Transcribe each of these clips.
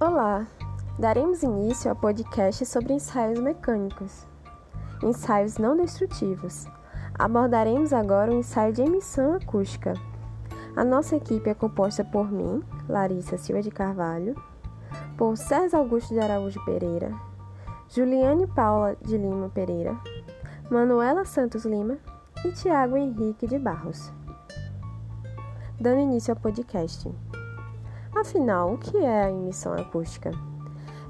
Olá! Daremos início ao podcast sobre ensaios mecânicos. Ensaios não destrutivos. Abordaremos agora o ensaio de emissão acústica. A nossa equipe é composta por mim, Larissa Silva de Carvalho, por César Augusto de Araújo Pereira, Juliane Paula de Lima Pereira, Manuela Santos Lima e Tiago Henrique de Barros. Dando início ao podcast. Afinal, o que é a emissão acústica?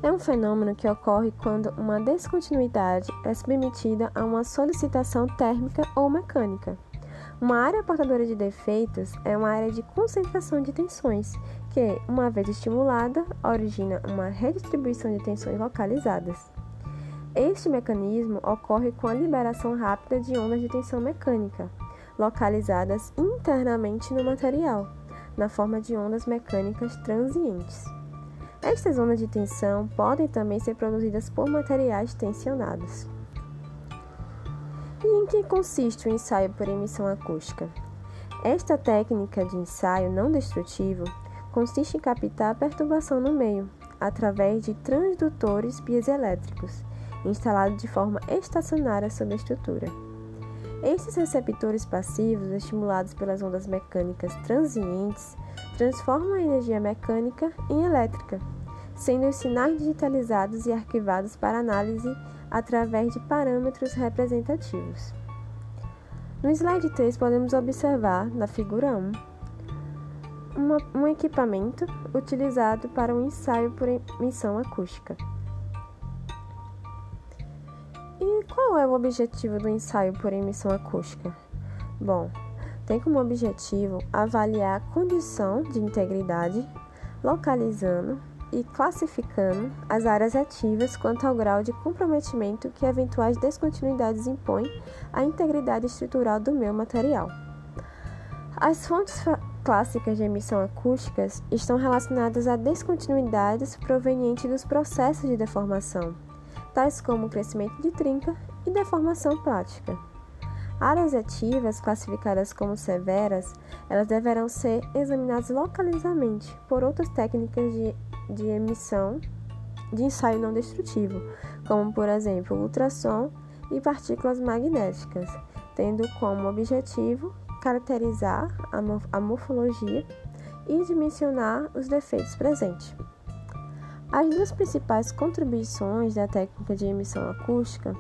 É um fenômeno que ocorre quando uma descontinuidade é submetida a uma solicitação térmica ou mecânica. Uma área portadora de defeitos é uma área de concentração de tensões, que, uma vez estimulada, origina uma redistribuição de tensões localizadas. Este mecanismo ocorre com a liberação rápida de ondas de tensão mecânica, localizadas internamente no material na forma de ondas mecânicas transientes. Estas ondas de tensão podem também ser produzidas por materiais tensionados. E em que consiste o ensaio por emissão acústica? Esta técnica de ensaio não destrutivo consiste em captar a perturbação no meio, através de transdutores piezoelétricos, instalados de forma estacionária sobre a estrutura. Estes receptores passivos, estimulados pelas ondas mecânicas transientes, transformam a energia mecânica em elétrica, sendo os sinais digitalizados e arquivados para análise através de parâmetros representativos. No slide 3, podemos observar, na figura 1, uma, um equipamento utilizado para um ensaio por emissão acústica. Qual é o objetivo do ensaio por emissão acústica? Bom, tem como objetivo avaliar a condição de integridade, localizando e classificando as áreas ativas quanto ao grau de comprometimento que eventuais descontinuidades impõem à integridade estrutural do meu material. As fontes clássicas de emissão acústicas estão relacionadas a descontinuidades provenientes dos processos de deformação tais como crescimento de trinca e deformação plástica. Áreas ativas, classificadas como severas, elas deverão ser examinadas localizadamente por outras técnicas de, de emissão de ensaio não destrutivo, como por exemplo ultrassom e partículas magnéticas, tendo como objetivo caracterizar a morfologia e dimensionar os defeitos presentes. As duas principais contribuições da técnica de emissão acústica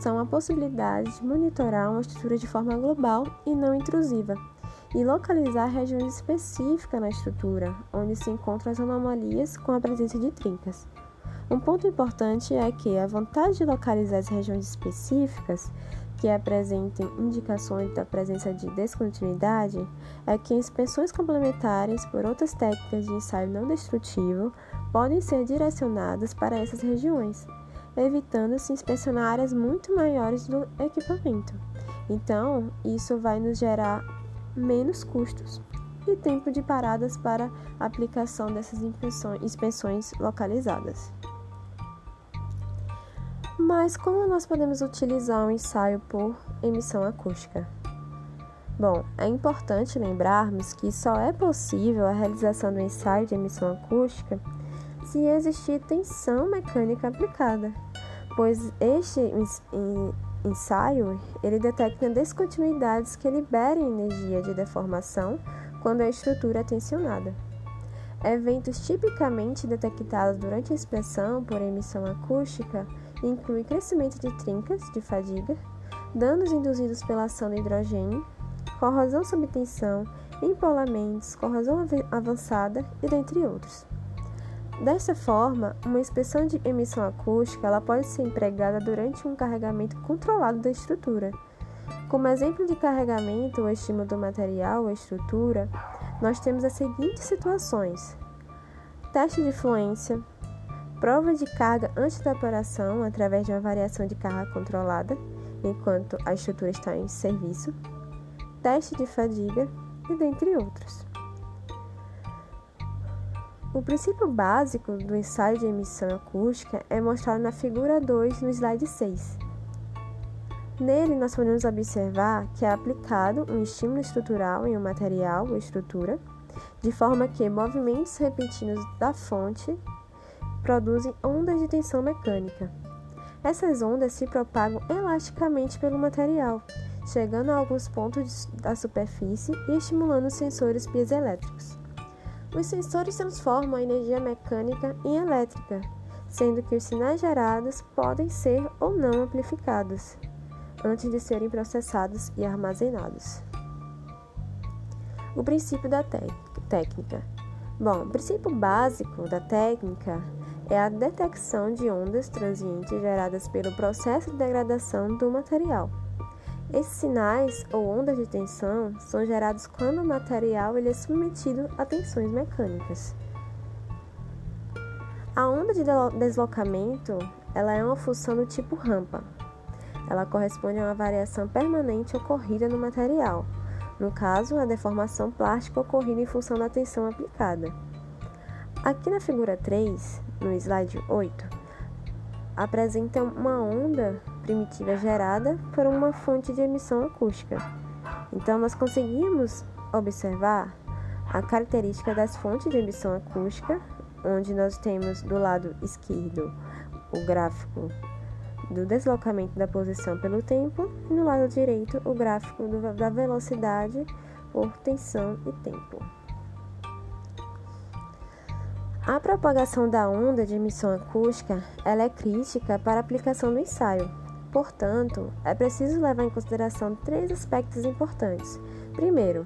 são a possibilidade de monitorar uma estrutura de forma global e não intrusiva, e localizar regiões específicas na estrutura, onde se encontram as anomalias com a presença de trincas. Um ponto importante é que a vontade de localizar as regiões específicas que apresentem indicações da presença de descontinuidade é que inspeções complementares por outras técnicas de ensaio não destrutivo podem ser direcionadas para essas regiões, evitando-se inspecionar áreas muito maiores do equipamento. Então, isso vai nos gerar menos custos e tempo de paradas para aplicação dessas inspeções localizadas. Mas como nós podemos utilizar um ensaio por emissão acústica? Bom, é importante lembrarmos que só é possível a realização do ensaio de emissão acústica se existir tensão mecânica aplicada, pois este ensaio ele detecta descontinuidades que liberem energia de deformação quando a estrutura é tensionada. Eventos tipicamente detectados durante a inspeção por emissão acústica inclui crescimento de trincas de fadiga, danos induzidos pela ação do hidrogênio, corrosão sob tensão, empolamentos, corrosão avançada e dentre outros. Desta forma, uma inspeção de emissão acústica ela pode ser empregada durante um carregamento controlado da estrutura. Como exemplo de carregamento ou estímulo do material ou estrutura, nós temos as seguintes situações: teste de fluência, prova de carga antes da operação através de uma variação de carga controlada, enquanto a estrutura está em serviço, teste de fadiga e dentre outros. O princípio básico do ensaio de emissão acústica é mostrado na figura 2 no slide 6. Nele, nós podemos observar que é aplicado um estímulo estrutural em um material ou estrutura, de forma que movimentos repentinos da fonte produzem ondas de tensão mecânica. Essas ondas se propagam elasticamente pelo material, chegando a alguns pontos da superfície e estimulando sensores piezoelétricos. Os sensores transformam a energia mecânica em elétrica, sendo que os sinais gerados podem ser ou não amplificados antes de serem processados e armazenados. O princípio da técnica. Bom, o princípio básico da técnica é a detecção de ondas transientes geradas pelo processo de degradação do material. Esses sinais ou ondas de tensão são gerados quando o material ele é submetido a tensões mecânicas. A onda de deslocamento ela é uma função do tipo rampa. Ela corresponde a uma variação permanente ocorrida no material, no caso, a deformação plástica ocorrida em função da tensão aplicada. Aqui na figura 3, no slide 8, apresenta uma onda primitiva gerada por uma fonte de emissão acústica. Então, nós conseguimos observar a característica das fontes de emissão acústica, onde nós temos do lado esquerdo o gráfico do deslocamento da posição pelo tempo e no lado direito o gráfico do, da velocidade por tensão e tempo. A propagação da onda de emissão acústica ela é crítica para a aplicação do ensaio. Portanto, é preciso levar em consideração três aspectos importantes. Primeiro,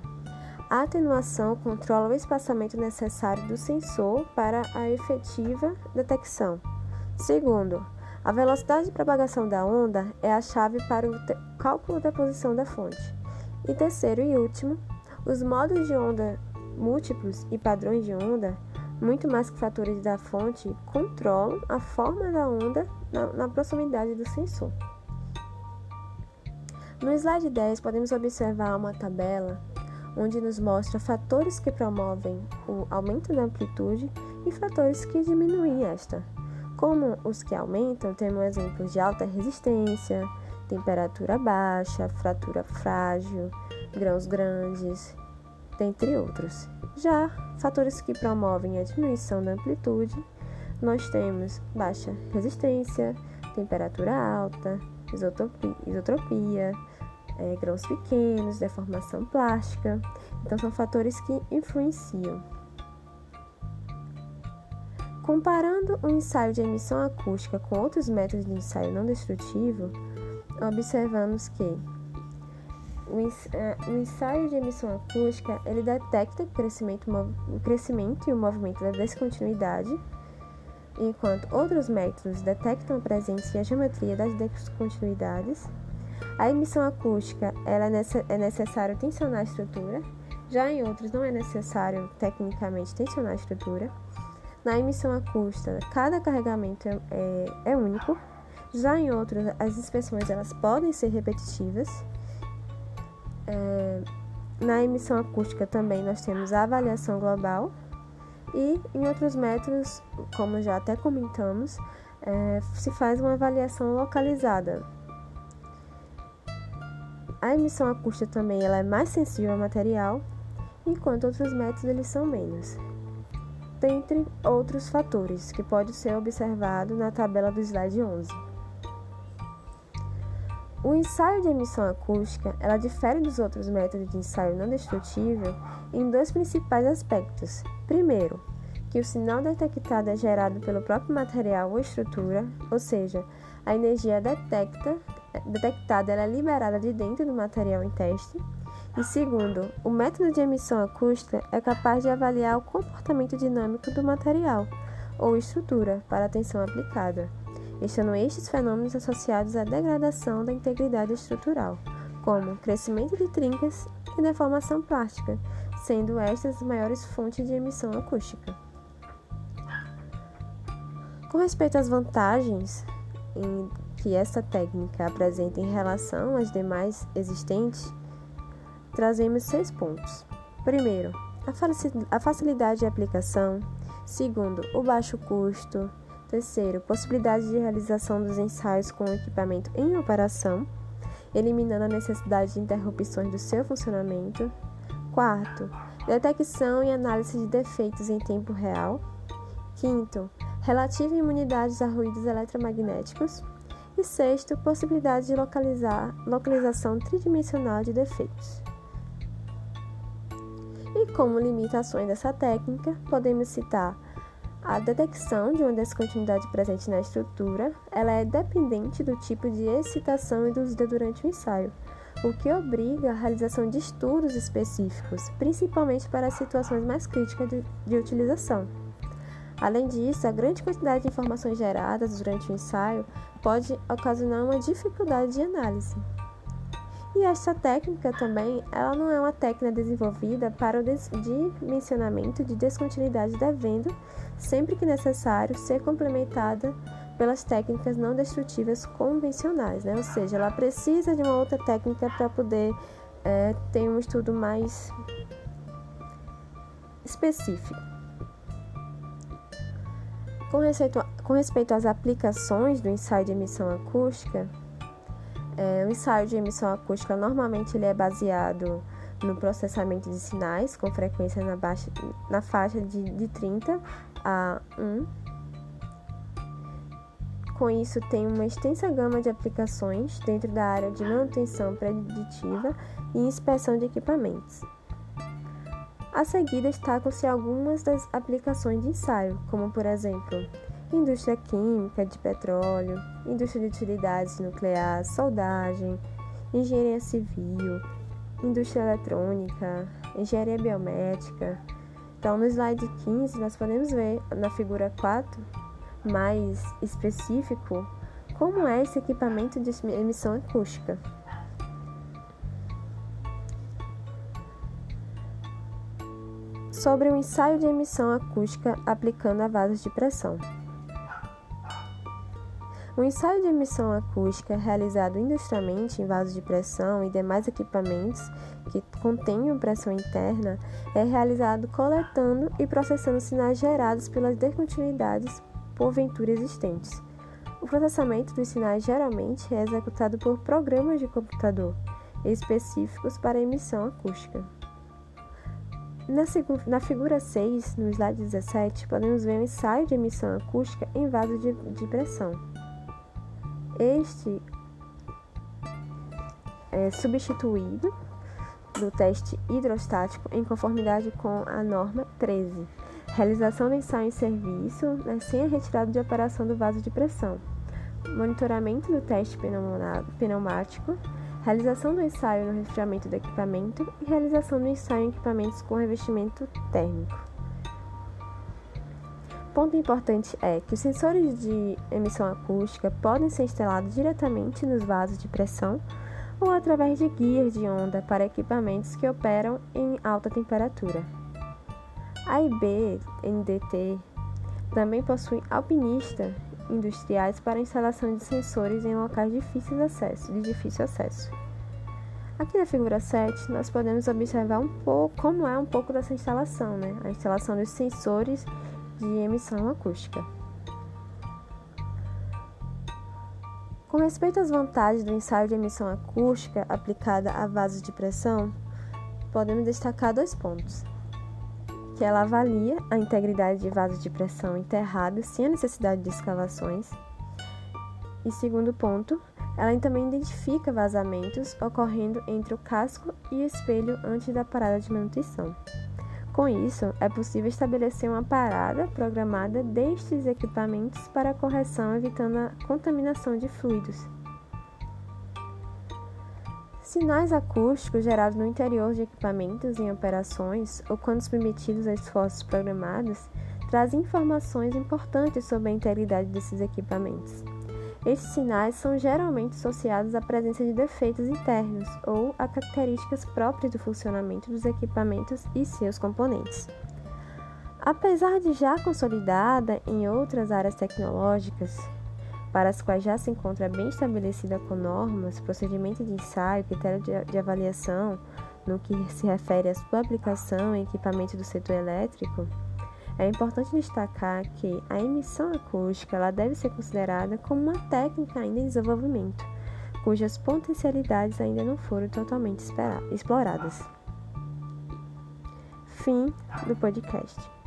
a atenuação controla o espaçamento necessário do sensor para a efetiva detecção. Segundo, a velocidade de propagação da onda é a chave para o cálculo da posição da fonte. E terceiro e último, os modos de onda múltiplos e padrões de onda, muito mais que fatores da fonte, controlam a forma da onda na, na proximidade do sensor. No slide 10, podemos observar uma tabela onde nos mostra fatores que promovem o aumento da amplitude e fatores que diminuem esta. Como os que aumentam, temos exemplos de alta resistência, temperatura baixa, fratura frágil, grãos grandes, dentre outros. Já fatores que promovem a diminuição da amplitude, nós temos baixa resistência, temperatura alta, isotopia, isotropia é, grãos pequenos, deformação plástica. Então, são fatores que influenciam. Comparando o ensaio de emissão acústica com outros métodos de ensaio não destrutivo, observamos que o ensaio de emissão acústica ele detecta o crescimento, o crescimento e o movimento da descontinuidade, enquanto outros métodos detectam a presença e a geometria das descontinuidades. A emissão acústica ela é necessário tensionar a estrutura, já em outros não é necessário tecnicamente tensionar a estrutura. Na emissão acústica, cada carregamento é, é, é único. Já em outros, as inspeções elas podem ser repetitivas. É, na emissão acústica também nós temos a avaliação global e em outros métodos, como já até comentamos, é, se faz uma avaliação localizada. A emissão acústica também ela é mais sensível ao material, enquanto outros métodos eles são menos dentre outros fatores que pode ser observado na tabela do slide 11. O ensaio de emissão acústica ela difere dos outros métodos de ensaio não destrutivo em dois principais aspectos. Primeiro, que o sinal detectado é gerado pelo próprio material ou estrutura, ou seja, a energia detecta, detectada é liberada de dentro do material em teste. E segundo, o método de emissão acústica é capaz de avaliar o comportamento dinâmico do material ou estrutura para a tensão aplicada, estando estes fenômenos associados à degradação da integridade estrutural, como crescimento de trincas e deformação plástica, sendo estas as maiores fontes de emissão acústica. Com respeito às vantagens que esta técnica apresenta em relação às demais existentes, trazemos seis pontos. Primeiro, a facilidade de aplicação. Segundo, o baixo custo. Terceiro, possibilidade de realização dos ensaios com equipamento em operação, eliminando a necessidade de interrupções do seu funcionamento. Quarto, detecção e análise de defeitos em tempo real. Quinto, relativa imunidade a ruídos eletromagnéticos. E sexto, possibilidade de localizar, localização tridimensional de defeitos. E como limitações dessa técnica, podemos citar a detecção de uma descontinuidade presente na estrutura, ela é dependente do tipo de excitação induzida durante o ensaio, o que obriga a realização de estudos específicos, principalmente para as situações mais críticas de, de utilização. Além disso, a grande quantidade de informações geradas durante o ensaio pode ocasionar uma dificuldade de análise. E esta técnica também, ela não é uma técnica desenvolvida para o dimensionamento de descontinuidade devendo, sempre que necessário, ser complementada pelas técnicas não destrutivas convencionais, né? ou seja, ela precisa de uma outra técnica para poder é, ter um estudo mais específico. Com respeito, com respeito às aplicações do ensaio de emissão acústica, é, o ensaio de emissão acústica normalmente ele é baseado no processamento de sinais com frequência na, baixa, na faixa de, de 30 a 1. Com isso, tem uma extensa gama de aplicações dentro da área de manutenção preditiva e inspeção de equipamentos. A seguir, destacam-se algumas das aplicações de ensaio, como por exemplo, indústria química, de petróleo, indústria de utilidades nucleares, soldagem, engenharia civil, indústria eletrônica, engenharia biomédica. Então, no slide 15, nós podemos ver na figura 4, mais específico, como é esse equipamento de emissão acústica. Sobre o ensaio de emissão acústica aplicando a vasos de pressão. O ensaio de emissão acústica realizado industrialmente em vasos de pressão e demais equipamentos que contenham pressão interna é realizado coletando e processando sinais gerados pelas descontinuidades porventura existentes. O processamento dos sinais geralmente é executado por programas de computador específicos para emissão acústica. Na, na, figura 6, no slide 17, podemos ver um ensaio de emissão acústica em vaso de, de pressão. Este é substituído do teste hidrostático em conformidade com a norma 13. Realização do ensaio em serviço né, sem a retirada de operação do vaso de pressão. Monitoramento do teste pneumático realização do ensaio no resfriamento do equipamento e realização do ensaio em equipamentos com revestimento térmico. Ponto importante é que os sensores de emissão acústica podem ser instalados diretamente nos vasos de pressão ou através de guias de onda para equipamentos que operam em alta temperatura. A IB NDT também possui alpinista industriais para instalação de sensores em locais difíceis de acesso, de difícil acesso. Aqui na figura 7, nós podemos observar um pouco como é um pouco dessa instalação, né? A instalação dos sensores de emissão acústica. Com respeito às vantagens do ensaio de emissão acústica aplicada a vasos de pressão, podemos destacar dois pontos que ela avalia a integridade de vasos de pressão enterrados sem a necessidade de escavações. E segundo ponto, ela também identifica vazamentos ocorrendo entre o casco e o espelho antes da parada de manutenção. Com isso, é possível estabelecer uma parada programada destes equipamentos para correção, evitando a contaminação de fluidos. Sinais acústicos gerados no interior de equipamentos em operações ou quando submetidos a esforços programados trazem informações importantes sobre a integridade desses equipamentos. Estes sinais são geralmente associados à presença de defeitos internos ou a características próprias do funcionamento dos equipamentos e seus componentes. Apesar de já consolidada em outras áreas tecnológicas, para as quais já se encontra bem estabelecida com normas, procedimento de ensaio, critério de, avaliação no que se refere à sua aplicação em equipamento do setor elétrico, é importante destacar que a emissão acústica ela deve ser considerada como uma técnica ainda em desenvolvimento, cujas potencialidades ainda não foram totalmente exploradas. Fim do podcast.